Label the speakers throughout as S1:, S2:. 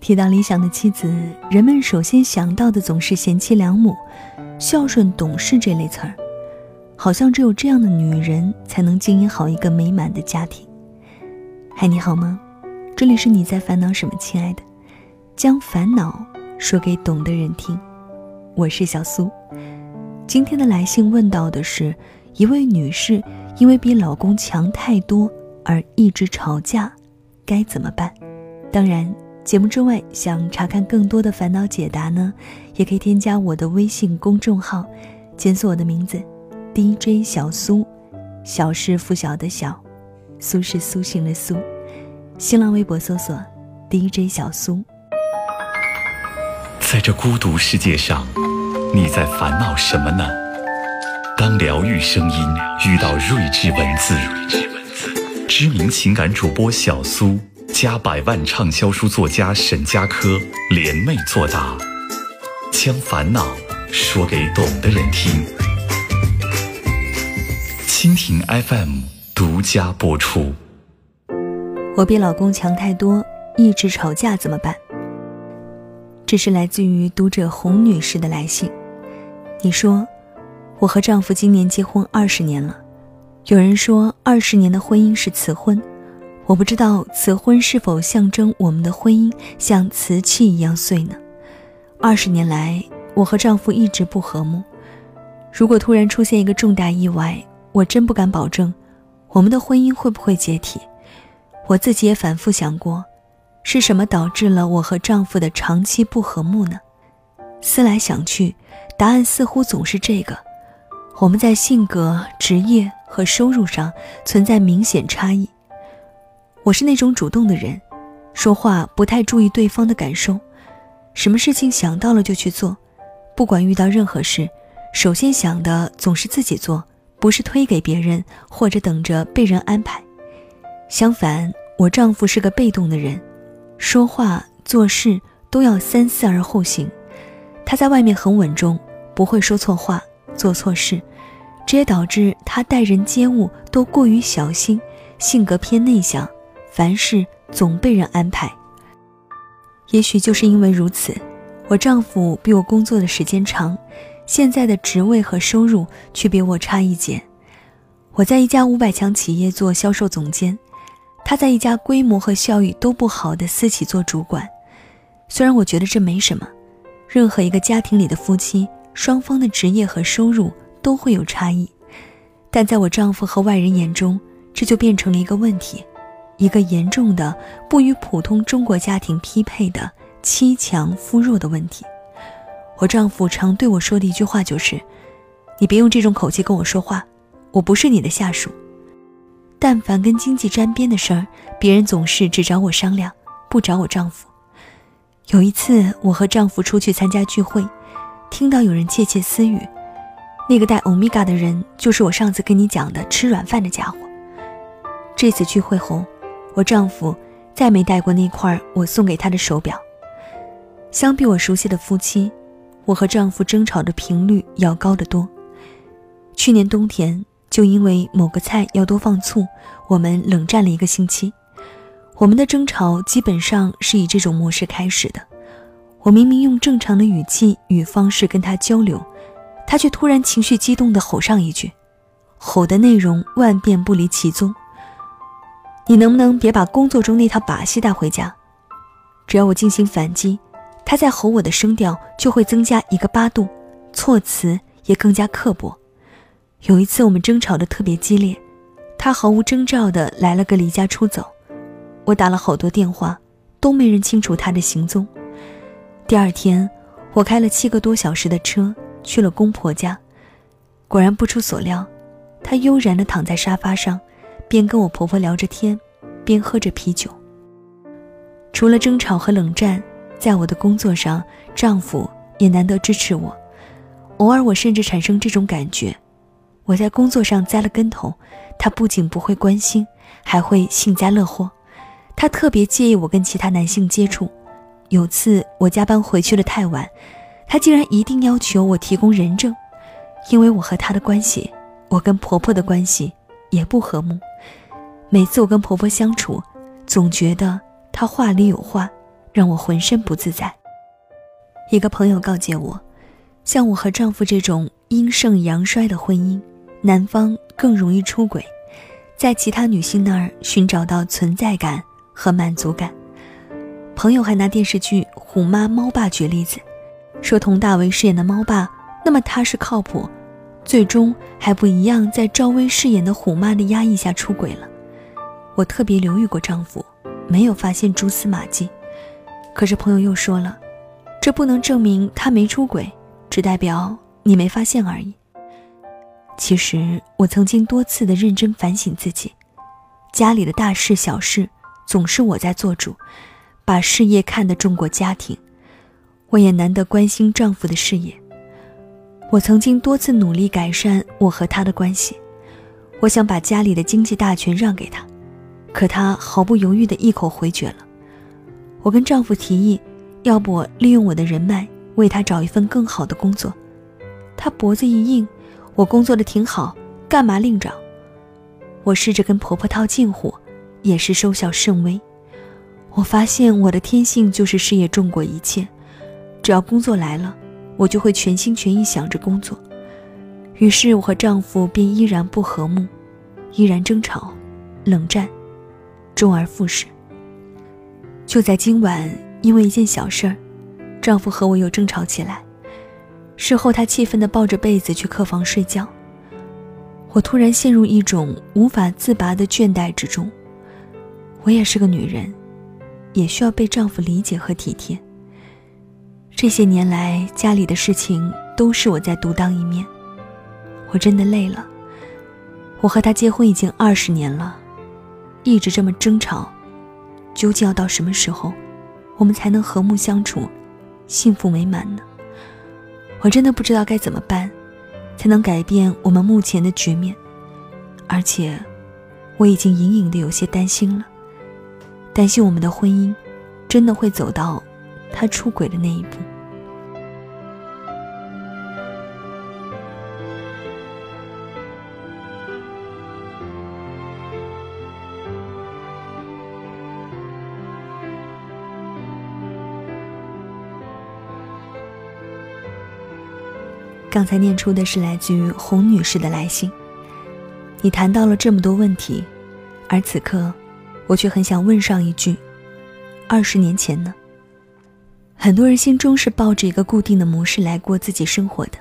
S1: 提到理想的妻子，人们首先想到的总是贤妻良母、孝顺懂事这类词儿，好像只有这样的女人才能经营好一个美满的家庭。嗨，你好吗？这里是你在烦恼什么，亲爱的？将烦恼说给懂的人听。我是小苏。今天的来信问到的是一位女士，因为比老公强太多而一直吵架，该怎么办？当然。节目之外，想查看更多的烦恼解答呢，也可以添加我的微信公众号，检索我的名字，DJ 小苏，小是拂晓的小，苏是苏醒的苏。新浪微博搜索 DJ 小苏。
S2: 在这孤独世界上，你在烦恼什么呢？当疗愈声音遇到睿智文字，知名情感主播小苏。加百万畅销书作家沈佳柯联袂作答，将烦恼说给懂的人听。蜻蜓 FM 独家播出。
S1: 我比老公强太多，一直吵架怎么办？这是来自于读者洪女士的来信。你说，我和丈夫今年结婚二十年了，有人说二十年的婚姻是辞婚。我不知道此婚是否象征我们的婚姻像瓷器一样碎呢？二十年来，我和丈夫一直不和睦。如果突然出现一个重大意外，我真不敢保证我们的婚姻会不会解体。我自己也反复想过，是什么导致了我和丈夫的长期不和睦呢？思来想去，答案似乎总是这个：我们在性格、职业和收入上存在明显差异。我是那种主动的人，说话不太注意对方的感受，什么事情想到了就去做，不管遇到任何事，首先想的总是自己做，不是推给别人或者等着被人安排。相反，我丈夫是个被动的人，说话做事都要三思而后行。他在外面很稳重，不会说错话、做错事，这也导致他待人接物都过于小心，性格偏内向。凡事总被人安排。也许就是因为如此，我丈夫比我工作的时间长，现在的职位和收入却比我差一截。我在一家五百强企业做销售总监，他在一家规模和效益都不好的私企做主管。虽然我觉得这没什么，任何一个家庭里的夫妻，双方的职业和收入都会有差异，但在我丈夫和外人眼中，这就变成了一个问题。一个严重的不与普通中国家庭匹配的妻强夫弱的问题。我丈夫常对我说的一句话就是：“你别用这种口气跟我说话，我不是你的下属。”但凡跟经济沾边的事儿，别人总是只找我商量，不找我丈夫。有一次，我和丈夫出去参加聚会，听到有人窃窃私语：“那个带欧米伽的人，就是我上次跟你讲的吃软饭的家伙。”这次聚会后。我丈夫再没戴过那块我送给他的手表。相比我熟悉的夫妻，我和丈夫争吵的频率要高得多。去年冬天，就因为某个菜要多放醋，我们冷战了一个星期。我们的争吵基本上是以这种模式开始的。我明明用正常的语气与方式跟他交流，他却突然情绪激动地吼上一句，吼的内容万变不离其宗。你能不能别把工作中那套把戏带回家？只要我进行反击，他在吼我的声调就会增加一个八度，措辞也更加刻薄。有一次我们争吵得特别激烈，他毫无征兆地来了个离家出走，我打了好多电话，都没人清楚他的行踪。第二天，我开了七个多小时的车去了公婆家，果然不出所料，他悠然地躺在沙发上。边跟我婆婆聊着天，边喝着啤酒。除了争吵和冷战，在我的工作上，丈夫也难得支持我。偶尔，我甚至产生这种感觉：我在工作上栽了跟头，他不仅不会关心，还会幸灾乐祸。他特别介意我跟其他男性接触。有次我加班回去的太晚，他竟然一定要求我提供人证，因为我和他的关系，我跟婆婆的关系也不和睦。每次我跟婆婆相处，总觉得她话里有话，让我浑身不自在。一个朋友告诫我，像我和丈夫这种阴盛阳衰的婚姻，男方更容易出轨，在其他女性那儿寻找到存在感和满足感。朋友还拿电视剧《虎妈猫爸》举例子，说佟大为饰演的猫爸，那么踏实靠谱，最终还不一样，在赵薇饰演的虎妈的压抑下出轨了。我特别留意过丈夫，没有发现蛛丝马迹。可是朋友又说了，这不能证明他没出轨，只代表你没发现而已。其实我曾经多次的认真反省自己，家里的大事小事总是我在做主。把事业看得重过家庭，我也难得关心丈夫的事业。我曾经多次努力改善我和他的关系，我想把家里的经济大权让给他，可他毫不犹豫地一口回绝了。我跟丈夫提议，要不利用我的人脉为他找一份更好的工作，他脖子一硬，我工作的挺好，干嘛另找？我试着跟婆婆套近乎，也是收效甚微。我发现我的天性就是事业重过一切，只要工作来了，我就会全心全意想着工作。于是我和丈夫便依然不和睦，依然争吵、冷战，周而复始。就在今晚，因为一件小事儿，丈夫和我又争吵起来。事后，他气愤地抱着被子去客房睡觉。我突然陷入一种无法自拔的倦怠之中。我也是个女人。也需要被丈夫理解和体贴。这些年来，家里的事情都是我在独当一面，我真的累了。我和他结婚已经二十年了，一直这么争吵，究竟要到什么时候，我们才能和睦相处，幸福美满呢？我真的不知道该怎么办，才能改变我们目前的局面，而且，我已经隐隐的有些担心了。担心我们的婚姻，真的会走到他出轨的那一步。刚才念出的是来自于洪女士的来信。你谈到了这么多问题，而此刻。我却很想问上一句：二十年前呢？很多人心中是抱着一个固定的模式来过自己生活的。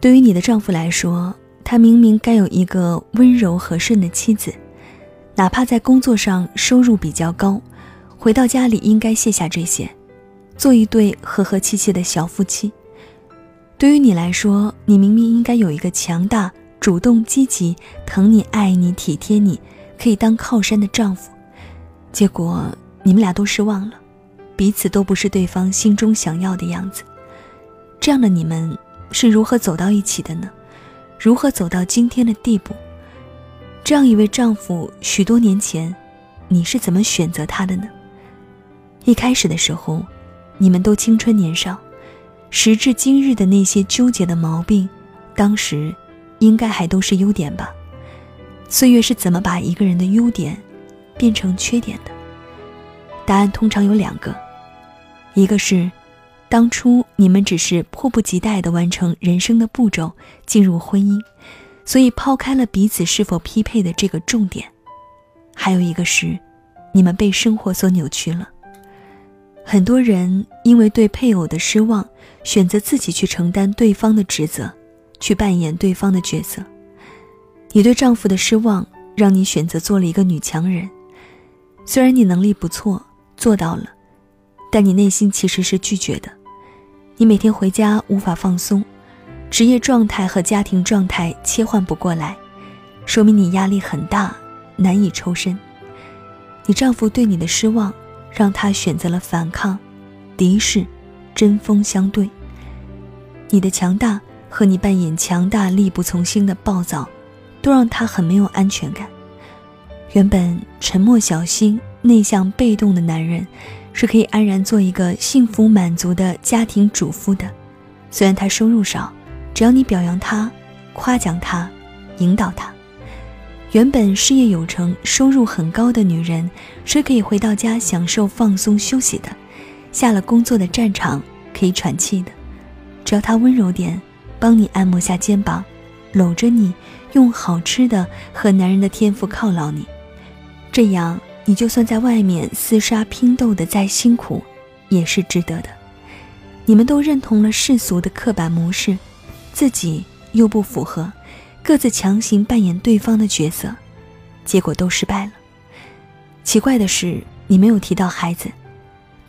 S1: 对于你的丈夫来说，他明明该有一个温柔和顺的妻子，哪怕在工作上收入比较高，回到家里应该卸下这些，做一对和和气气的小夫妻。对于你来说，你明明应该有一个强大、主动、积极、疼你、爱你、体贴你。可以当靠山的丈夫，结果你们俩都失望了，彼此都不是对方心中想要的样子。这样的你们是如何走到一起的呢？如何走到今天的地步？这样一位丈夫，许多年前，你是怎么选择他的呢？一开始的时候，你们都青春年少，时至今日的那些纠结的毛病，当时应该还都是优点吧。岁月是怎么把一个人的优点变成缺点的？答案通常有两个，一个是当初你们只是迫不及待地完成人生的步骤，进入婚姻，所以抛开了彼此是否匹配的这个重点；还有一个是你们被生活所扭曲了。很多人因为对配偶的失望，选择自己去承担对方的职责，去扮演对方的角色。你对丈夫的失望，让你选择做了一个女强人。虽然你能力不错，做到了，但你内心其实是拒绝的。你每天回家无法放松，职业状态和家庭状态切换不过来，说明你压力很大，难以抽身。你丈夫对你的失望，让他选择了反抗、敌视、针锋相对。你的强大和你扮演强大、力不从心的暴躁。都让他很没有安全感。原本沉默、小心、内向、被动的男人，是可以安然做一个幸福满足的家庭主妇的。虽然他收入少，只要你表扬他、夸奖他、引导他，原本事业有成、收入很高的女人，是可以回到家享受放松休息的；下了工作的战场，可以喘气的。只要她温柔点，帮你按摩下肩膀，搂着你，用好吃的和男人的天赋犒劳你，这样你就算在外面厮杀拼斗的再辛苦，也是值得的。你们都认同了世俗的刻板模式，自己又不符合。各自强行扮演对方的角色，结果都失败了。奇怪的是，你没有提到孩子。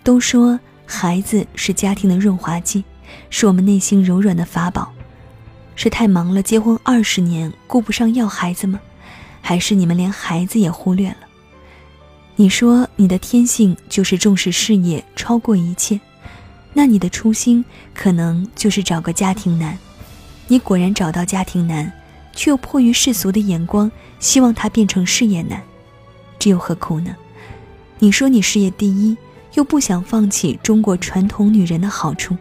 S1: 都说孩子是家庭的润滑剂，是我们内心柔软的法宝。是太忙了，结婚二十年顾不上要孩子吗？还是你们连孩子也忽略了？你说你的天性就是重视事业超过一切，那你的初心可能就是找个家庭男。你果然找到家庭男。却又迫于世俗的眼光，希望他变成事业男，这又何苦呢？你说你事业第一，又不想放弃中国传统女人的好处，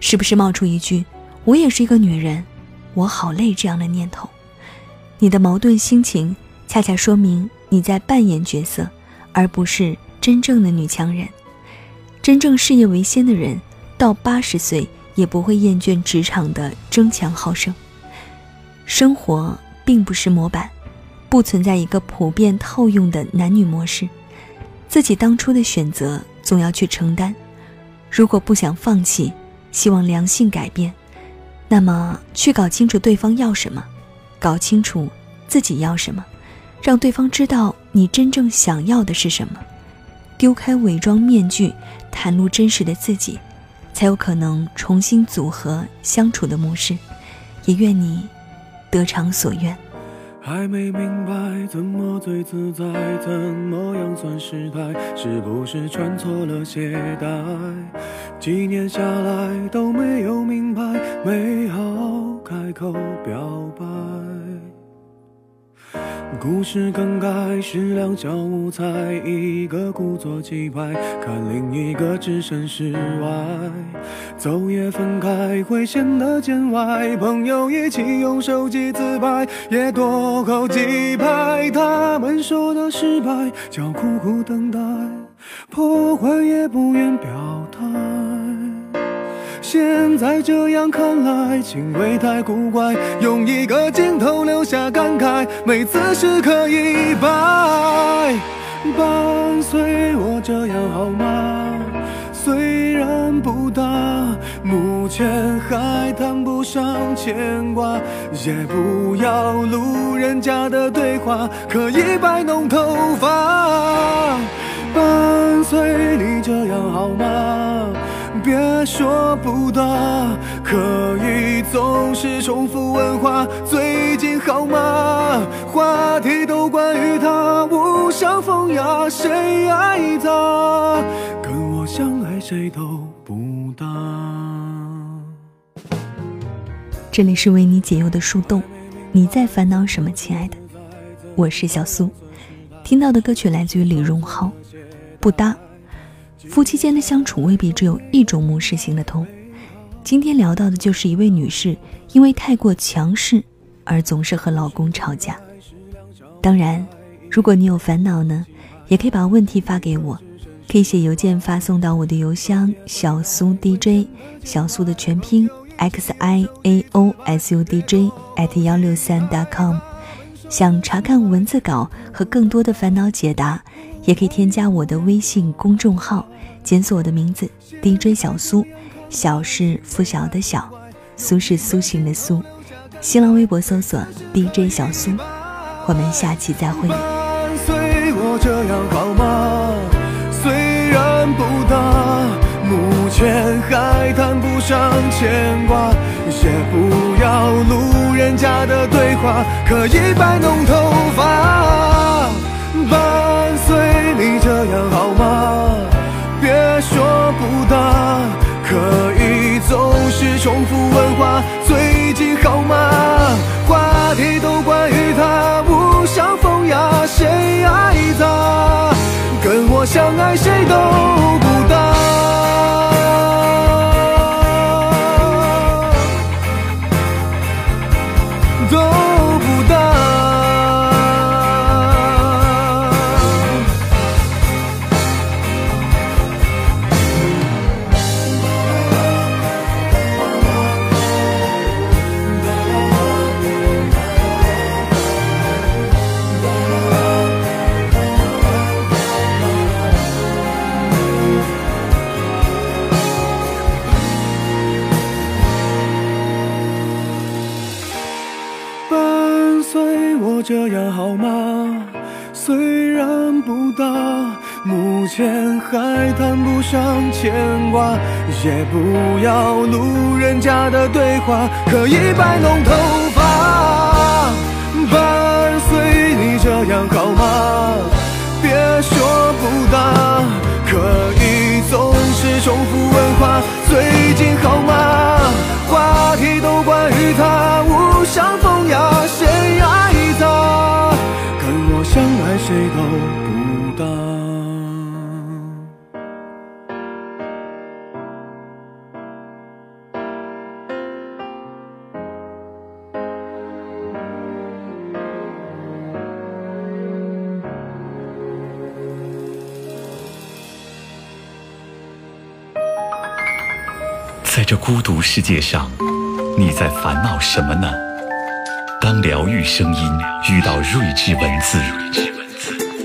S1: 是不是冒出一句“我也是一个女人，我好累”这样的念头？你的矛盾心情，恰恰说明你在扮演角色，而不是真正的女强人。真正事业为先的人，到八十岁也不会厌倦职场的争强好胜。生活并不是模板，不存在一个普遍套用的男女模式。自己当初的选择总要去承担。如果不想放弃，希望良性改变，那么去搞清楚对方要什么，搞清楚自己要什么，让对方知道你真正想要的是什么，丢开伪装面具，袒露真实的自己，才有可能重新组合相处的模式。也愿你。得偿所愿。
S3: 还没明白怎么最自在，怎么样算失态？是不是穿错了鞋带？几年下来都没有明白，没好开口表白。故事更改是两小无猜，一个故作气派，看另一个置身事外。走也分开会显得见外，朋友一起用手机自拍，也多扣几拍。他们说的失败叫苦苦等待，破坏也不愿表态。现在这样看来，情味太古怪，用一个镜头留下感慨，每次时刻一百。伴随我这样好吗？虽然不大，目前还谈不上牵挂，也不要路人甲的对话，可以摆弄头发。伴随你这样好吗？别说不大，可以总是重复问话。最近好吗？话题都关于他，无伤风雅，谁爱他？跟我相爱谁都不搭。
S1: 这里是为你解忧的树洞，你在烦恼什么，亲爱的？我是小苏，听到的歌曲来自于李荣浩，《不搭》。夫妻间的相处未必只有一种模式行得通。今天聊到的就是一位女士，因为太过强势而总是和老公吵架。当然，如果你有烦恼呢，也可以把问题发给我，可以写邮件发送到我的邮箱小苏 DJ 小苏的全拼 x i a o s u d j at 幺六三 .com。想查看文字稿和更多的烦恼解答，也可以添加我的微信公众号。检索我的名字 DJ 小苏，小是拂晓的小，苏是苏醒的苏。新浪微博搜索 DJ 小苏，我们下期再会。
S3: 随我这样好吗？虽然不大，目前还谈不上牵挂，也不要路人甲的对话，可以摆弄头发。伴随你这样好吗？别说不答，可以总是重复问话。最近好吗？上牵挂，也不要路人甲的对话，可以摆弄头发，伴随你这样好吗？
S2: 在这孤独世界上，你在烦恼什么呢？当疗愈声音遇到睿智文字，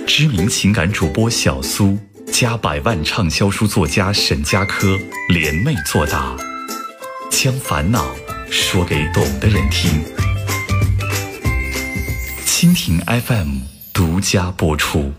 S2: 知名情感主播小苏加百万畅销书作家沈佳柯联袂作答，将烦恼说给懂的人听。蜻蜓 FM 独家播出。